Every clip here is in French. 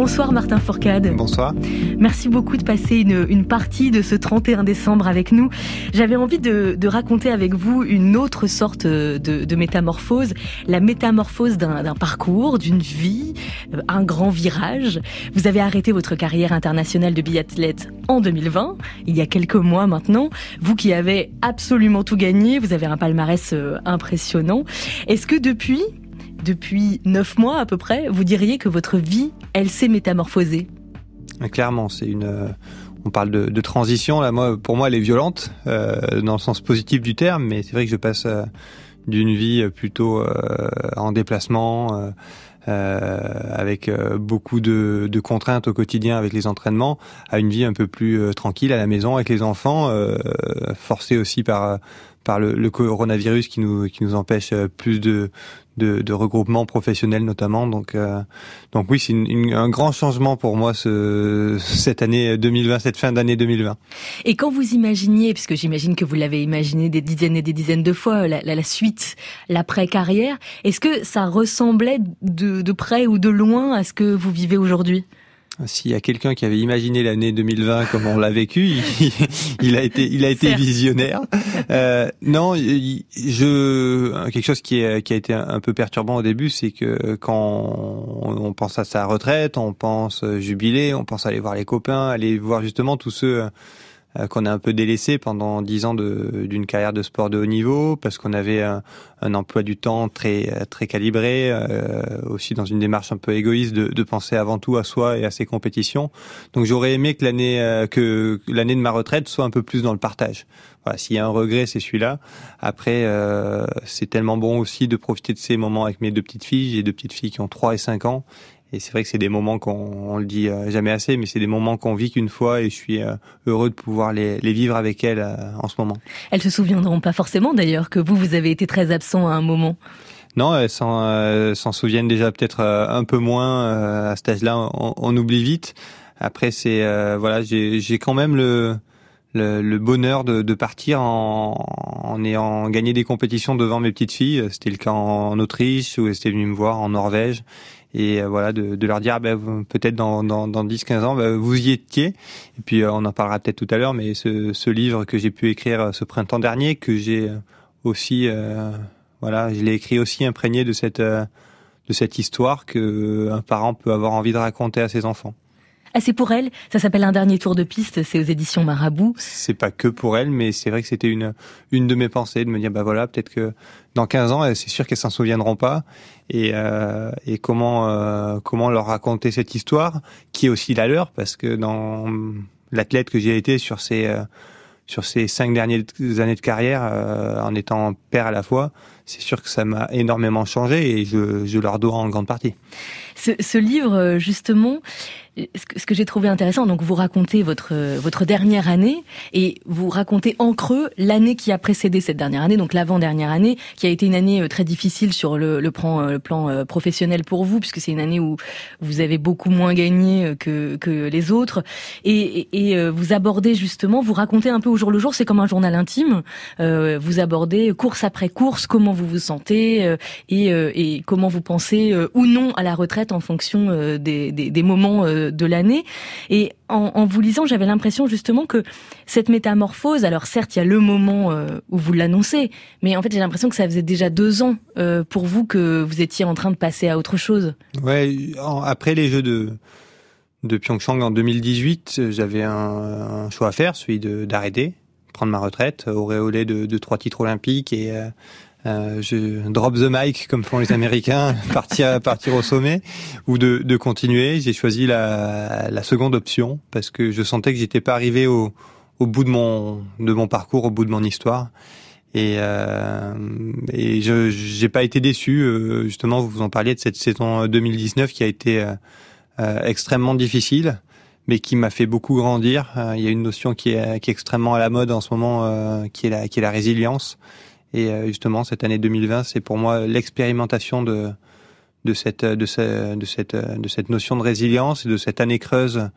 Bonsoir Martin Fourcade. Bonsoir. Merci beaucoup de passer une, une partie de ce 31 décembre avec nous. J'avais envie de, de, raconter avec vous une autre sorte de, de métamorphose, la métamorphose d'un parcours, d'une vie, euh, un grand virage. Vous avez arrêté votre carrière internationale de biathlète en 2020, il y a quelques mois maintenant. Vous qui avez absolument tout gagné, vous avez un palmarès euh, impressionnant. Est-ce que depuis, depuis neuf mois à peu près, vous diriez que votre vie, elle s'est métamorphosée Clairement, c'est une. Euh, on parle de, transition. Là, moi, pour moi, elle est violente euh, dans le sens positif du terme, mais c'est vrai que je passe euh, d'une vie plutôt euh, en déplacement. avec beaucoup de, de, contraintes au quotidien avec les entraînements, à une vie un peu plus tranquille à la maison avec les enfants, forcée aussi par par le, le, coronavirus qui nous qui nous empêche plus de de, de regroupement professionnel notamment. Donc, euh, donc oui, c'est un grand changement pour moi ce, cette année 2020, cette fin d'année 2020. Et quand vous imaginiez, puisque j'imagine que vous l'avez imaginé des dizaines et des dizaines de fois, la, la, la suite, l'après-carrière, est-ce que ça ressemblait de, de près ou de loin à ce que vous vivez aujourd'hui? S'il y a quelqu'un qui avait imaginé l'année 2020 comme on l'a vécu, il, a été, il a été visionnaire. Euh, non, je quelque chose qui, est, qui a été un peu perturbant au début, c'est que quand on, pense à sa retraite, on pense jubiler, on pense aller voir les copains, aller voir justement tous ceux euh, qu'on a un peu délaissé pendant dix ans d'une carrière de sport de haut niveau parce qu'on avait un, un, emploi du temps très très calibré, euh, aussi dans une démarche un peu égoïste de, de, penser avant tout à soi et à ses compétitions. Donc j'aurais aimé que l'année euh, que l'année de ma retraite soit un peu plus dans le partage. Voilà, s'il y a un regret, c'est celui-là. Après, euh, c'est tellement bon aussi de profiter de ces moments avec mes deux petites filles. J'ai deux petites filles qui ont 3 et 5 ans et c'est vrai que c'est des moments qu'on le dit euh, jamais assez, mais c'est des moments qu'on vit qu'une fois et je suis euh, heureux de pouvoir les, les vivre avec elles euh, en ce moment. Elles se souviendront pas forcément d'ailleurs que vous, vous avez été très absent à un moment. Non, elles s'en souviennent déjà peut-être un peu moins à cet âge-là. On, on, oublie vite. Après, c'est voilà, j'ai quand même le, le, le bonheur de, de, partir en, en ayant gagné des compétitions devant mes petites filles. C'était le cas en, Autriche où elles étaient venues me voir en Norvège et euh, voilà de, de, leur dire ah ben, peut-être dans, dans, dans 10-15 ans ben, vous y étiez et puis euh, on en parlera peut-être tout à l'heure mais ce, ce livre que j'ai pu écrire euh, ce printemps dernier que j'ai aussi voilà je l'ai écrit aussi imprégné de cette de cette histoire que un parent peut avoir envie de raconter à ses enfants. Ah, c'est pour elle. Ça s'appelle Un dernier tour de piste. C'est aux éditions Marabout. C'est pas que pour elle, mais c'est vrai que c'était une une de mes pensées de me dire bah voilà peut-être que dans 15 ans c'est sûr qu'elles s'en souviendront pas et euh, et comment euh, comment leur raconter cette histoire qui est aussi la leur parce que dans l'athlète que j'ai été sur ces euh, sur ces cinq dernières années de carrière euh, en étant père à la fois, c'est sûr que ça m'a énormément changé et je, je leur dois en grande partie. Ce, ce livre, justement, ce que, j'ai trouvé intéressant, donc vous racontez votre votre dernière année et vous racontez en creux l'année qui a précédé cette dernière année, donc l'avant-dernière année, qui a été une année euh, très difficile sur le, le plan, euh, le plan euh, professionnel pour vous, puisque c'est une année où vous avez beaucoup moins gagné que, que les autres. Et, et, vous abordez justement, vous racontez un peu au jour le jour, c'est comme un journal intime. Euh, vous abordez course après course, comment vous vous sentez et, et comment vous pensez ou non à la retraite en fonction des, des, des moments de l'année. Et en, vous lisant, j'avais l'impression justement que cette métamorphose, alors certes, il y a le moment euh, où vous l'annoncez, mais en fait, j'ai l'impression que ça faisait déjà deux ans euh, pour vous que vous étiez en train de passer à autre chose. Ouais, après les Jeux de de Pyeongchang en 2018, j'avais un, choix à faire, celui d'arrêter, prendre ma retraite, auréolé de, de trois titres olympiques et euh, euh, je drop the mic comme font les Américains, partir partir au sommet ou de, de continuer. J'ai choisi la, la, seconde option parce que je sentais que j'étais pas arrivé au, au bout de mon de mon parcours, au bout de mon histoire. Et, euh, et je j'ai pas été déçu. Euh, justement, vous en parliez de cette saison 2019 qui a été euh, euh, extrêmement difficile, mais qui m'a fait beaucoup grandir. Il y a une notion qui est, qui est extrêmement à la mode en ce moment, qui est la qui est la résilience. Et euh, justement, cette année 2020, c'est pour moi l'expérimentation de de cette de, ce, de cette de cette notion de résilience et de cette année creuse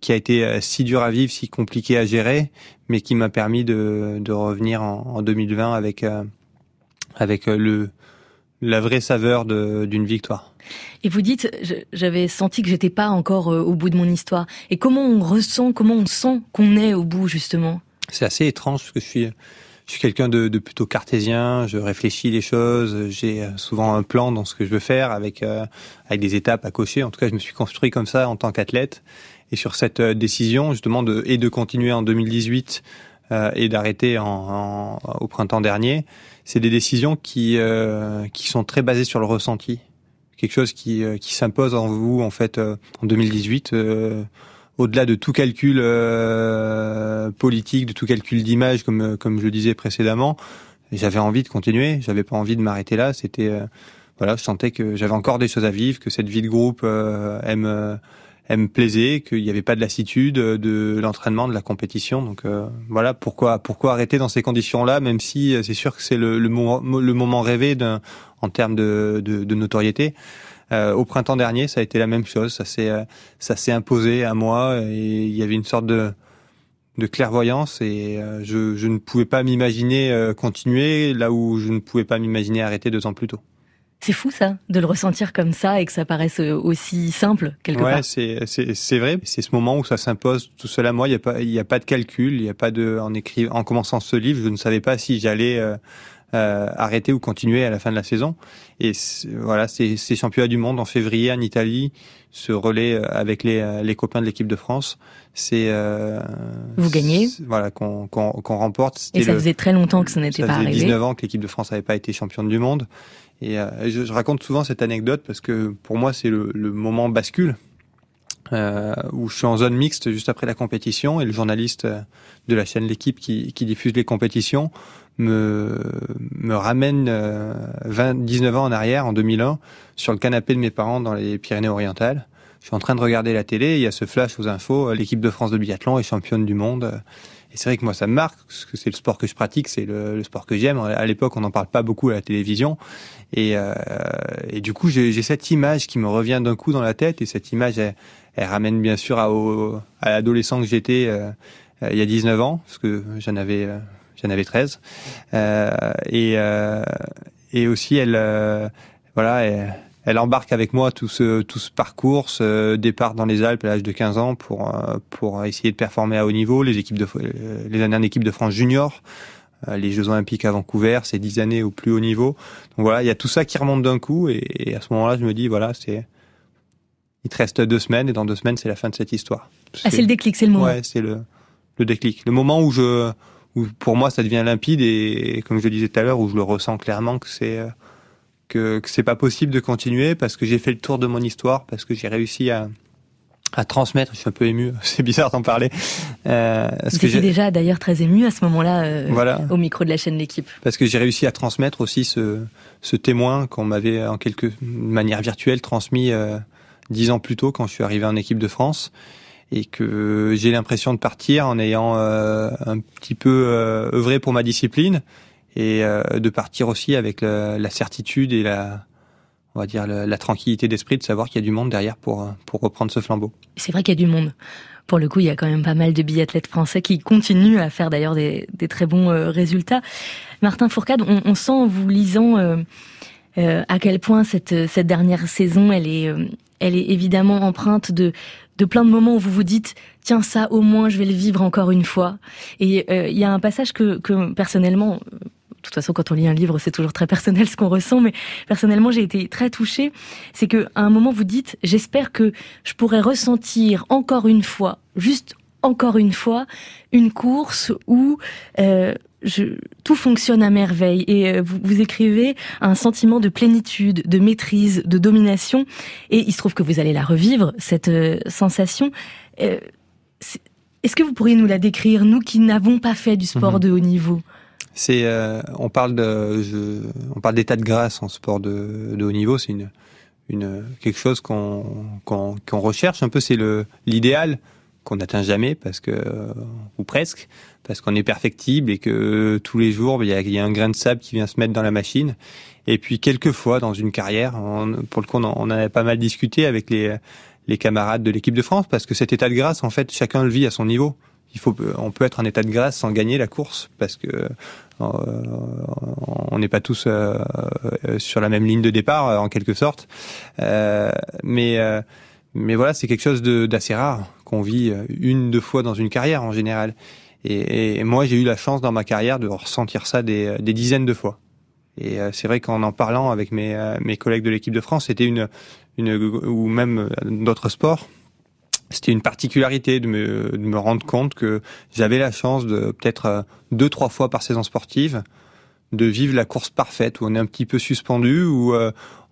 qui a été euh, si dure à vivre, si compliquée à gérer, mais qui m'a permis de, de revenir en, en 2020 avec euh, avec le la vraie saveur d'une victoire. Et vous dites, j'avais senti que j'étais pas encore au bout de mon histoire. Et comment on ressent, comment on sent qu'on est au bout justement? C'est assez étrange parce que je suis je suis quelqu'un de, plutôt cartésien, je réfléchis les choses, j'ai souvent un plan dans ce que je veux faire avec euh, avec des étapes à cocher. En tout cas, je me suis construit comme ça en tant qu'athlète. Et sur cette euh, décision, justement, de, et de continuer en 2018 euh, et d'arrêter au printemps dernier, c'est des décisions qui euh, qui sont très basées sur le ressenti, quelque chose qui qui s'impose en vous en fait en 2018 au-delà de tout calcul euh, politique, de tout calcul d'image, comme comme je le disais précédemment, j'avais envie de continuer. J'avais pas envie de m'arrêter là. C'était euh, voilà, je sentais que j'avais encore des choses à vivre, que cette vie de groupe euh, elle, me, elle me plaisait, qu'il n'y avait pas de lassitude de l'entraînement, de la compétition. Donc voilà pourquoi pourquoi arrêter dans ces conditions-là, même si c'est sûr que c'est le, le, le moment rêvé en termes de, de, de notoriété. Euh, au printemps dernier, ça a été la même chose. Ça s'est euh, ça s'est imposé à moi et il y avait une sorte de de clairvoyance et euh, je, je ne pouvais pas m'imaginer continuer là où je ne pouvais pas m'imaginer arrêter deux ans plus tôt. C'est fou ça, de le ressentir comme ça et que ça paraisse aussi simple quelque ouais, part. c'est c'est c'est vrai. C'est ce moment où ça s'impose tout seul à moi. Il y a pas il y a pas de calcul. Il y a pas de en en commençant ce livre, je ne savais pas si j'allais euh, arrêter ou continuer à la fin de la saison. Et voilà, ces, ces championnats du monde en février en Italie, ce relais euh, avec les, euh, les copains de l'équipe de France, c'est euh, vous gagnez, voilà qu'on qu'on remporte. Et ça faisait très longtemps que ça n'était pas arrivé. Ça faisait 19 ans que l'équipe de France n'avait pas été championne du monde. Et je, je, raconte souvent cette anecdote parce que pour moi c'est le, le moment bascule euh, où je suis en zone mixte juste après la compétition et le journaliste de la chaîne L'équipe qui, qui diffuse les compétitions me, me ramène euh, 20, 19 ans en arrière, en 2001, sur le canapé de mes parents dans les Pyrénées-Orientales. Je suis en train de regarder la télé, il y a ce flash aux infos, euh, l'équipe de France de biathlon est championne du monde. Et c'est vrai que moi, ça me marque, parce que c'est le sport que je pratique, c'est le, le, sport que j'aime. À l'époque, on n'en parle pas beaucoup à la télévision. Et, euh, et du coup, j'ai cette image qui me revient d'un coup dans la tête, et cette image, elle, elle ramène bien sûr à, à l'adolescent que j'étais euh, il y a 19 ans, parce que j'en avais euh, j'en avais 13. Euh, et, euh, et aussi, elle, euh, voilà, elle, elle, embarque avec moi tout ce, tout ce parcours, ce départ dans les Alpes à l'âge de 15 ans pour, pour essayer de performer à haut niveau, les équipes de, les années en équipe de France junior, les Jeux Olympiques à Vancouver, ces 10 années au plus haut niveau. Donc voilà, il y a tout ça qui remonte d'un coup et, et, à ce moment-là, je me dis, voilà, c'est, il te reste deux semaines et dans deux semaines, c'est la fin de cette histoire. Ah, c'est le déclic, c'est le moment. Ouais, c'est le, le déclic. Le moment où je, où pour moi ça devient limpide et, comme je le disais tout à l'heure où je le ressens clairement que c'est euh, que, que c'est pas possible de continuer parce que j'ai fait le tour de mon histoire parce que j'ai réussi à à transmettre, je suis un peu ému, c'est bizarre d'en parler. Euh, Vous étiez déjà d'ailleurs très ému à ce moment-là euh, voilà. au micro de la chaîne L'équipe. Parce que j'ai réussi à transmettre aussi ce, ce témoin qu'on m'avait en quelque manière virtuelle transmis euh, dix ans plus tôt quand je suis arrivé en équipe de France et que j'ai l'impression de partir en ayant euh, un petit peu euh, œuvré pour ma discipline et euh, de partir aussi avec la, certitude et la on va dire la tranquillité d'esprit de savoir qu'il y a du monde derrière pour pour reprendre ce flambeau. C'est vrai qu'il y a du monde. Pour le coup, il y a quand même pas mal de biathlètes français qui continuent à faire d'ailleurs des, des, très bons euh, résultats. Martin Fourcade, on, on, sent en vous lisant euh, euh, à quel point cette, cette dernière saison, elle est, elle est évidemment empreinte de, de plein de moments où vous vous dites tiens ça au moins je vais le vivre encore une fois. Et euh, il y a un passage que, que personnellement euh, de toute façon, quand on lit un livre, c'est toujours très personnel ce qu'on ressent, mais personnellement, j'ai été très touchée. C'est que, à un moment, vous dites, j'espère que je pourrais ressentir encore une fois, juste encore une fois, une course où euh, je, tout fonctionne à merveille et euh, vous, vous, écrivez un sentiment de plénitude, de maîtrise, de domination et il se trouve que vous allez la revivre cette euh, sensation. Euh, est-ce que vous pourriez nous la décrire, nous qui n'avons pas fait du sport mmh. de haut niveau? C'est, on parle de, je, on parle d'état de grâce en sport de, de haut niveau. C'est une, une quelque chose qu'on qu'on qu'on recherche un peu. C'est le l'idéal qu'on n'atteint jamais parce que ou presque parce qu'on est perfectible et que tous les jours il y, a, il y, a, un grain de sable qui vient se mettre dans la machine et puis quelquefois dans une carrière on, pour le coup on en avait pas mal discuté avec les les camarades de l'équipe de France parce que cet état de grâce en fait chacun le vit à son niveau il faut, on peut être en état de grâce sans gagner la course parce que on n'est pas tous sur la même ligne de départ en quelque sorte. mais mais voilà, c'est quelque chose d'assez rare qu'on vit une deux fois dans une carrière en général. Et, moi, j'ai eu la chance dans ma carrière de ressentir ça des, des dizaines de fois. Et euh, c'est vrai qu'en en parlant avec mes, euh, collègues de l'équipe de France, c'était une, ou même d'autres sports, c'était une particularité de me, rendre compte que j'avais la chance de peut-être euh, deux trois fois par saison sportive de vivre la course parfaite où on est un petit peu suspendu où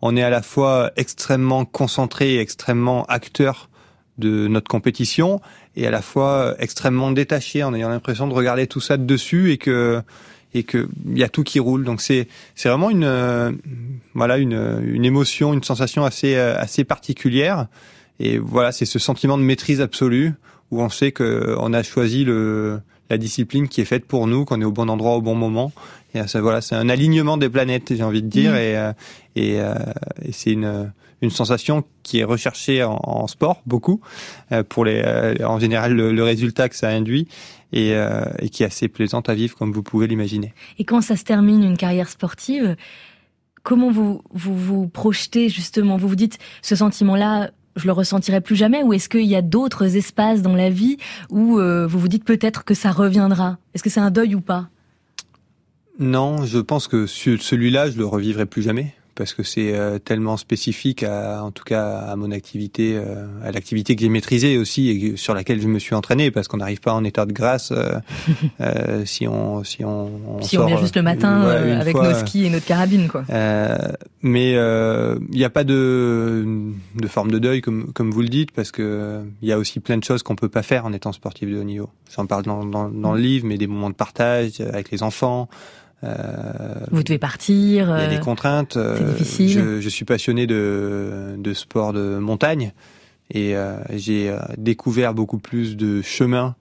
on est à la fois extrêmement concentré extrêmement acteur de notre compétition et à la fois extrêmement détaché en ayant l'impression de regarder tout ça de dessus et que et que y a tout qui roule. Donc c'est c'est vraiment une euh, voilà une une émotion, une sensation assez euh, assez particulière. Et voilà, c'est ce sentiment de maîtrise absolue où on sait que on a choisi le la discipline qui est faite pour nous, qu'on est au bon endroit au bon moment. Et ça, voilà, c'est un alignement des planètes, j'ai envie de dire, mmh. et, euh, et, et c'est une une sensation qui est recherchée en, en sport beaucoup euh, pour les euh, en général le, résultat que ça induit et, euh, et qui est assez plaisante à vivre comme vous pouvez l'imaginer. Et quand ça se termine une carrière sportive, comment vous vous vous projetez justement? Vous vous dites ce sentiment-là, je le ressentirai plus jamais ou est-ce qu'il y a d'autres espaces dans la vie où vous vous dites peut-être que ça reviendra? Est-ce que c'est un deuil ou pas? Non, je pense que celui-là, je le revivrai plus jamais parce que c'est euh, tellement spécifique, à, en tout cas à mon activité, euh, à l'activité que j'ai maîtrisée aussi et sur laquelle je me suis entraîné, parce qu'on n'arrive pas en état de grâce euh, si on si on, si on vient juste le matin avec nos skis et notre carabine quoi. mais il n'y a pas de de forme de deuil comme comme vous le dites, parce que il y a aussi plein de choses qu'on peut pas faire en étant sportif de haut niveau. J'en parle dans, dans, dans le livre, mais des moments de partage avec les enfants. Euh, Vous devez partir. Il y a des euh, contraintes. C'est euh, difficile. Je, je, suis passionné de, de sport de montagne et j'ai découvert beaucoup plus de chemins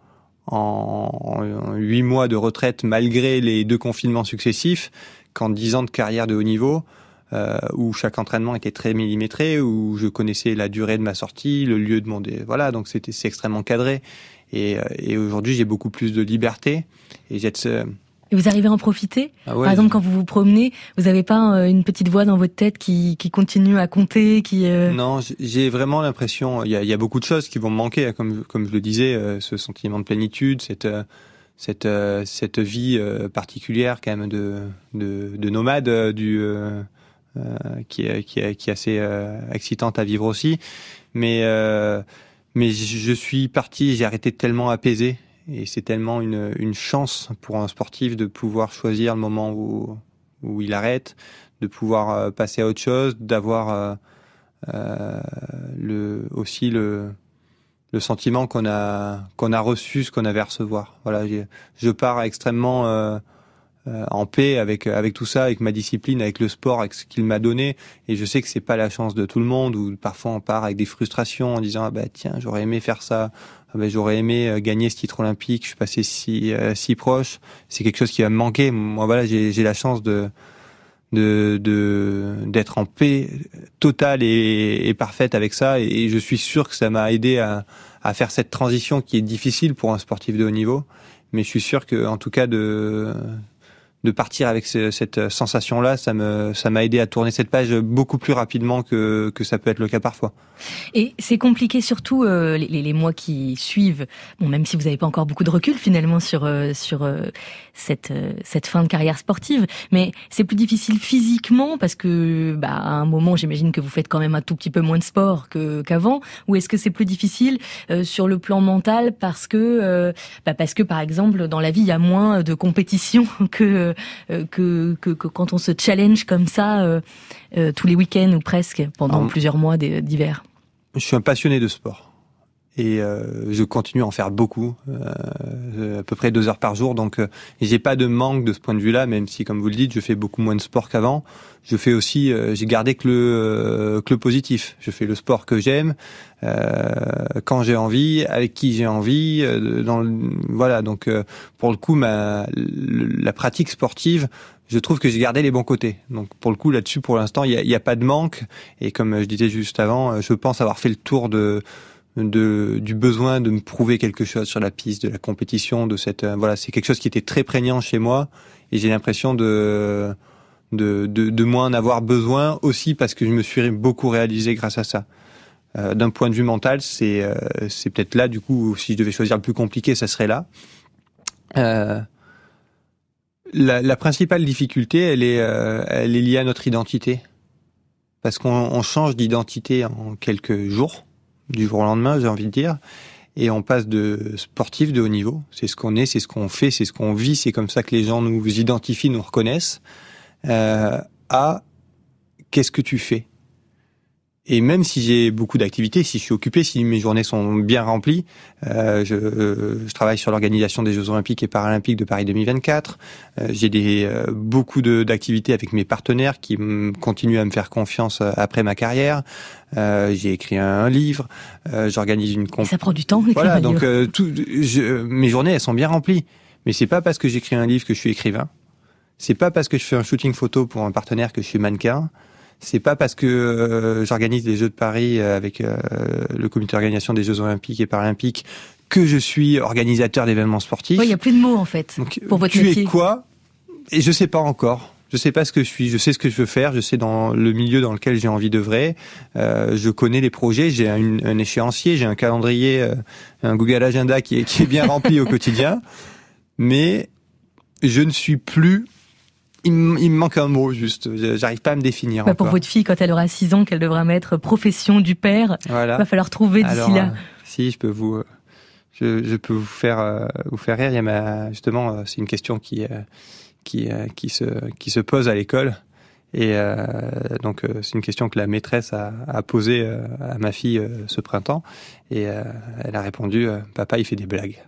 en huit mois de retraite malgré les deux confinements successifs qu'en dix ans de carrière de haut niveau. Euh, où chaque entraînement était très millimétré, où je connaissais la durée de ma sortie, le lieu de mon dé... voilà, donc c'était c'est extrêmement cadré. Et, et aujourd'hui, j'ai beaucoup plus de liberté et j'ai et vous arrivez à en profiter? Ah Par exemple, quand vous vous promenez, vous n'avez pas euh, une petite voix dans votre tête qui, qui continue à compter qui euh... Non, j'ai vraiment l'impression, il y a, y a, beaucoup de choses qui vont me manquer, hein, comme, comme je le disais, euh, ce sentiment de plénitude, cette, cette, cette vie particulière quand même de, de, de nomade du, qui, est, qui, est, qui est assez excitante à vivre aussi. Mais, mais je suis parti, j'ai arrêté tellement apaisé et c'est tellement une, chance pour un sportif de pouvoir choisir le moment où, où il arrête, de pouvoir euh, passer à autre chose, d'avoir euh, euh, aussi le, le sentiment qu'on a qu'on a reçu ce qu'on avait à recevoir. Voilà, je pars extrêmement en paix avec avec tout ça, avec ma discipline, avec le sport, avec ce qu'il m'a donné. Et je sais que c'est pas la chance de tout le monde. Ou parfois on part avec des frustrations en disant ah bah tiens j'aurais aimé faire ça, ah bah, j'aurais aimé euh, gagner ce titre olympique, je suis passé si euh, si proche. C'est quelque chose qui va me manquer. Moi voilà j'ai j'ai la chance de de d'être en paix totale et, et, parfaite avec ça et, je suis sûr que ça m'a aidé à, à faire cette transition qui est difficile pour un sportif de haut niveau mais je suis sûr que en tout cas de de partir avec cette sensation-là, ça me ça m'a aidé à tourner cette page beaucoup plus rapidement que que ça peut être le cas parfois. Et c'est compliqué surtout euh, les, mois qui suivent. Bon, même si vous n'avez pas encore beaucoup de recul finalement sur euh, sur euh, cette cette fin de carrière sportive, mais c'est plus difficile physiquement parce que bah à un moment j'imagine que vous faites quand même un tout petit peu moins de sport qu'avant. Ou est-ce que c'est plus difficile sur le plan mental parce que bah parce que par exemple dans la vie il y a moins de compétition que euh, que, que, que, quand on se challenge comme ça euh, euh, tous les week-ends ou presque pendant plusieurs mois d'hiver. Je suis un passionné de sport et euh, je continue à en faire beaucoup, euh, à peu près deux heures par jour. Donc, euh, j'ai pas de manque de ce point de vue-là, même si, comme vous le dites, je fais beaucoup moins de sport qu'avant. Je fais aussi, j'ai gardé que le que le positif. Je fais le sport que j'aime, quand j'ai envie, avec qui j'ai envie. dans voilà. Donc, pour le coup, ma la pratique sportive, je trouve que j'ai gardé les bons côtés. Donc pour le coup là-dessus, pour l'instant, il n'y a, a, pas de manque. Et comme je disais juste avant, je pense avoir fait le tour de de du besoin de me prouver quelque chose sur la piste, de la compétition, de cette voilà, c'est quelque chose qui était très prégnant chez moi et j'ai l'impression de de, de, de moins en avoir besoin aussi parce que je me suis beaucoup réalisé grâce à ça. Euh, D'un point de vue mental, c'est euh, c'est peut-être là du coup si je devais choisir le plus compliqué, ça serait là. Euh, la, la, principale difficulté, elle est euh, elle est liée à notre identité parce qu'on change d'identité en quelques jours, du jour au lendemain, j'ai envie de dire. Et on passe de sportif de haut niveau, c'est ce qu'on est, c'est ce qu'on fait, c'est ce qu'on vit, c'est comme ça que les gens nous identifient, nous reconnaissent, euh, à qu'est-ce que tu fais et même si j'ai beaucoup d'activités, si je suis occupé, si mes journées sont bien remplies, euh, je, je, travaille sur l'organisation des Jeux Olympiques et Paralympiques de Paris 2024. Euh, j'ai des euh, beaucoup d'activités avec mes partenaires qui continuent à me faire confiance euh, après ma carrière. Euh, j'ai écrit un, livre. J'organise une. Ça prend du temps. Voilà, donc tout, je, mes journées elles sont bien remplies. Mais c'est pas parce que j'écris un livre que je suis écrivain. C'est pas parce que je fais un shooting photo pour un partenaire que je suis mannequin. C'est pas parce que euh, j'organise les Jeux de Paris euh, avec euh, le comité d'organisation des Jeux Olympiques et Paralympiques que je suis organisateur d'événements sportifs. Oui, il y a plus de mots en fait pour votre tu métier. es quoi? Et je sais pas encore. Je sais pas ce que je suis. Je sais ce que je veux faire. Je sais dans le milieu dans lequel j'ai envie d'œuvrer. Euh, je connais les projets. J'ai un, un, échéancier. J'ai un calendrier, un Google Agenda qui est, qui est bien rempli au quotidien. Mais je ne suis plus il, me manque un mot juste, j'arrive pas à me définir. Bah pour votre fille, quand elle aura 6 ans, qu'elle devra mettre profession du père, voilà. va falloir trouver d'ici là. Euh, si, je peux vous, euh, je, je, peux vous faire, euh, vous faire rire. Il y a ma, justement, euh, c'est une question qui, qui, qui se, qui se pose à l'école. Et donc c'est une question que la maîtresse a, a posée à ma fille ce printemps. Et elle a répondu, papa, il fait des blagues.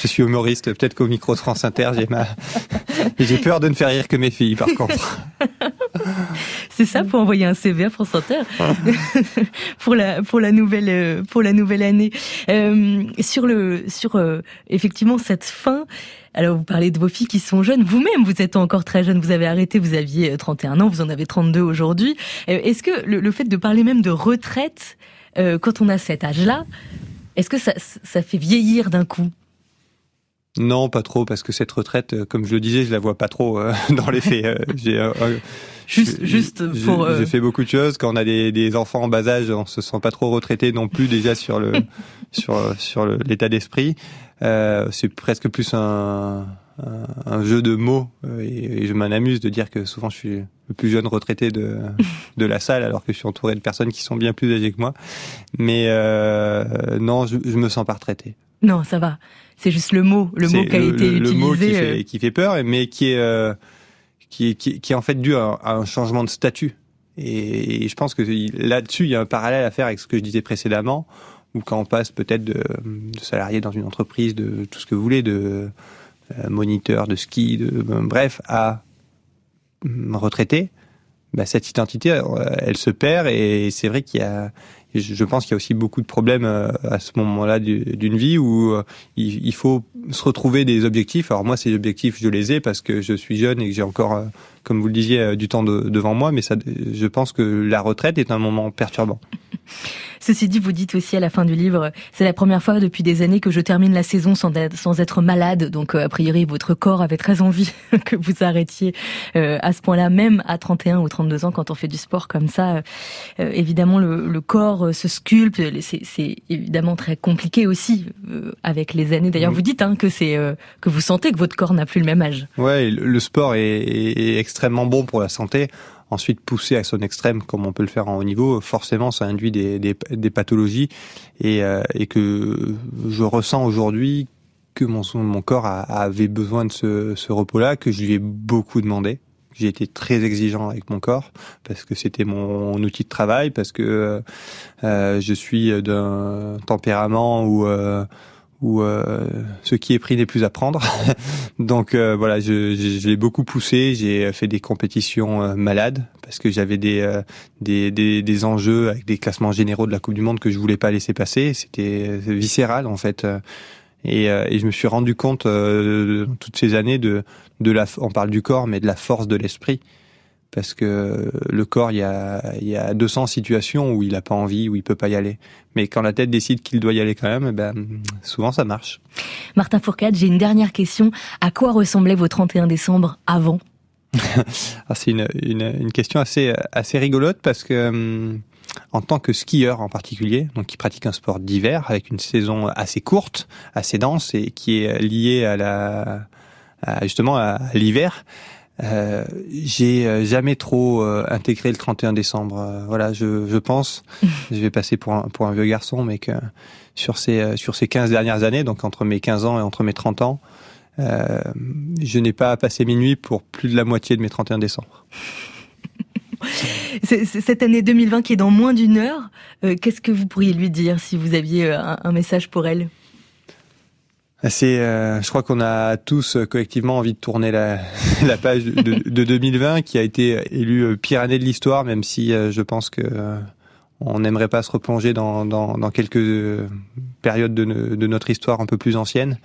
Je suis humoriste, peut-être qu'au micro de France Inter, j'ai ma... j'ai peur de ne faire rire que mes filles, par contre. C'est ça pour envoyer un CV à France Inter pour la pour la nouvelle pour la nouvelle année. Euh, sur le sur euh, effectivement cette fin. Alors vous parlez de vos filles qui sont jeunes, vous-même vous êtes encore très jeune, vous avez arrêté, vous aviez 31 ans, vous en avez 32 aujourd'hui. Euh, est-ce que le, le, fait de parler même de retraite euh, quand on a cet âge-là, est-ce que ça, ça fait vieillir d'un coup? Non, pas trop, parce que cette retraite, euh, comme je le disais, je la vois pas trop euh, dans les faits. Euh, j'ai, juste, juste pour. J'ai fait beaucoup de choses. Quand on a des, des, enfants en bas âge, on se sent pas trop retraité non plus déjà sur le sur sur l'état d'esprit. c'est presque plus un, un, jeu de mots et, je m'en amuse de dire que souvent je suis le plus jeune retraité de de la salle alors que je suis entouré de personnes qui sont bien plus âgées que moi. Mais non, je, je me sens pas retraité. Non, ça va. C'est juste le mot, le mot qui a été utilisé. Le mot qui fait, euh. qui fait, peur, mais qui est, euh, qui, qui, qui, est en fait dû à, un changement de statut. Et, je pense que là-dessus, il y a un parallèle à faire avec ce que je disais précédemment, où quand on passe peut-être de, de salarié dans une entreprise, de tout ce que vous voulez, de euh, moniteur de ski, de bref, à retraité, bah, cette identité, elle se perd et c'est vrai qu'il y a, je pense qu'il y a aussi beaucoup de problèmes euh, à ce moment-là d'une vie où euh, il faut se retrouver des objectifs. Alors moi, ces objectifs, je les ai parce que je suis jeune et que j'ai encore, euh, comme vous le disiez, du temps devant moi. Mais ça, je pense que la retraite est un moment perturbant. Ceci dit, vous dites aussi à la fin du livre, c'est la première fois depuis des années que je termine la saison sans être, sans être malade. Donc, euh, a priori, votre corps avait très envie que vous arrêtiez euh, à ce point-là, même à 31 ou 32 ans, quand on fait du sport comme ça. Euh, évidemment, le, le, corps se sculpte. C'est évidemment très compliqué aussi avec les années. D'ailleurs, vous dites hein, que c'est que vous sentez que votre corps n'a plus le même âge. Ouais, le sport est, est extrêmement bon pour la santé ensuite poussé à son extrême, comme on peut le faire en haut niveau, forcément ça induit des, des, des pathologies et, euh, et, que je ressens aujourd'hui que mon, mon corps avait besoin de ce, ce repos-là, que je lui ai beaucoup demandé. J'ai été très exigeant avec mon corps parce que c'était mon outil de travail, parce que euh, je suis d'un tempérament où euh, où euh, ce qui est pris n'est plus à prendre. Donc euh, voilà, je, je, l'ai beaucoup poussé. J'ai fait des compétitions euh, malades parce que j'avais des, euh, des, des, des enjeux avec des classements généraux de la Coupe du Monde que je voulais pas laisser passer. C'était viscéral en fait. Et, et, je me suis rendu compte toutes ces années de, de la, on parle du corps, mais de la force de l'esprit parce que le corps, il y a, il y a 200 situations où il n'a pas envie, où il peut pas y aller. Mais quand la tête décide qu'il doit y aller quand même, eh ben, souvent ça marche. Martin Fourcade, j'ai une dernière question. À quoi ressemblait vos 31 décembre avant? Ah, C'est une, une, une, question assez, assez rigolote parce que hum, en tant que skieur en particulier, donc qui pratique un sport d'hiver avec une saison assez courte, assez dense et qui est liée à la à, justement à l'hiver, euh, j'ai euh, jamais trop euh, intégré le 31 décembre. Euh, voilà, je, je pense, je vais passer pour un, pour un vieux garçon, mais que sur ces sur ces 15 dernières années, donc entre mes 15 ans et entre mes 30 ans, je n'ai pas passé minuit pour plus de la moitié de mes 31 décembre. Cette année 2020 qui est dans moins d'une heure, qu'est-ce que vous pourriez lui dire si vous aviez un message pour elle? C'est, euh, je crois qu'on a tous euh, collectivement envie de tourner la, la page de, de, 2020 qui a été élue euh, pire année de l'histoire, même si je pense que on n'aimerait pas se replonger dans, dans, dans quelques périodes de, de, notre histoire un peu plus anciennes.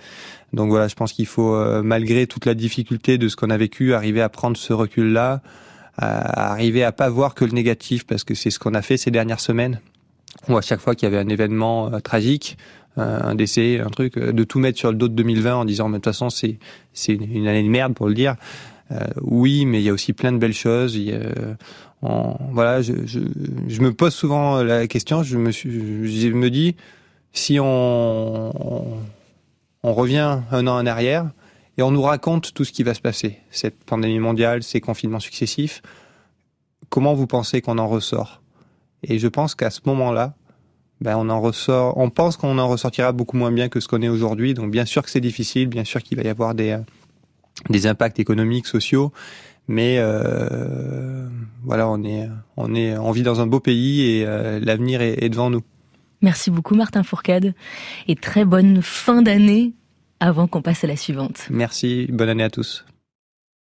Donc voilà, je pense qu'il faut, malgré toute la difficulté de ce qu'on a vécu, arriver à prendre ce recul-là, à arriver à pas voir que le négatif, parce que c'est ce qu'on a fait ces dernières semaines, où à chaque fois qu'il y avait un événement tragique, un décès, un truc, euh, de tout mettre sur le dos de 2020 en disant, mais de toute façon, c'est c'est une année de merde pour le dire. Euh, oui, mais il y a aussi plein de belles choses. Voilà, je, me pose souvent la question. Je me suis, me dis, si on, on revient un an en arrière et on nous raconte tout ce qui va se passer, cette pandémie mondiale, ces confinements successifs, comment vous pensez qu'on en ressort? Et je pense qu'à ce moment-là, ben on en ressort, on pense qu'on en ressortira beaucoup moins bien que ce qu'on est aujourd'hui. Donc bien sûr que c'est difficile, bien sûr qu'il va y avoir des euh, des impacts économiques, sociaux, mais euh, voilà, on est on est on vit dans un beau pays et euh, l'avenir est, est devant nous. Merci beaucoup Martin Fourcade et très bonne fin d'année avant qu'on passe à la suivante. Merci, bonne année à tous.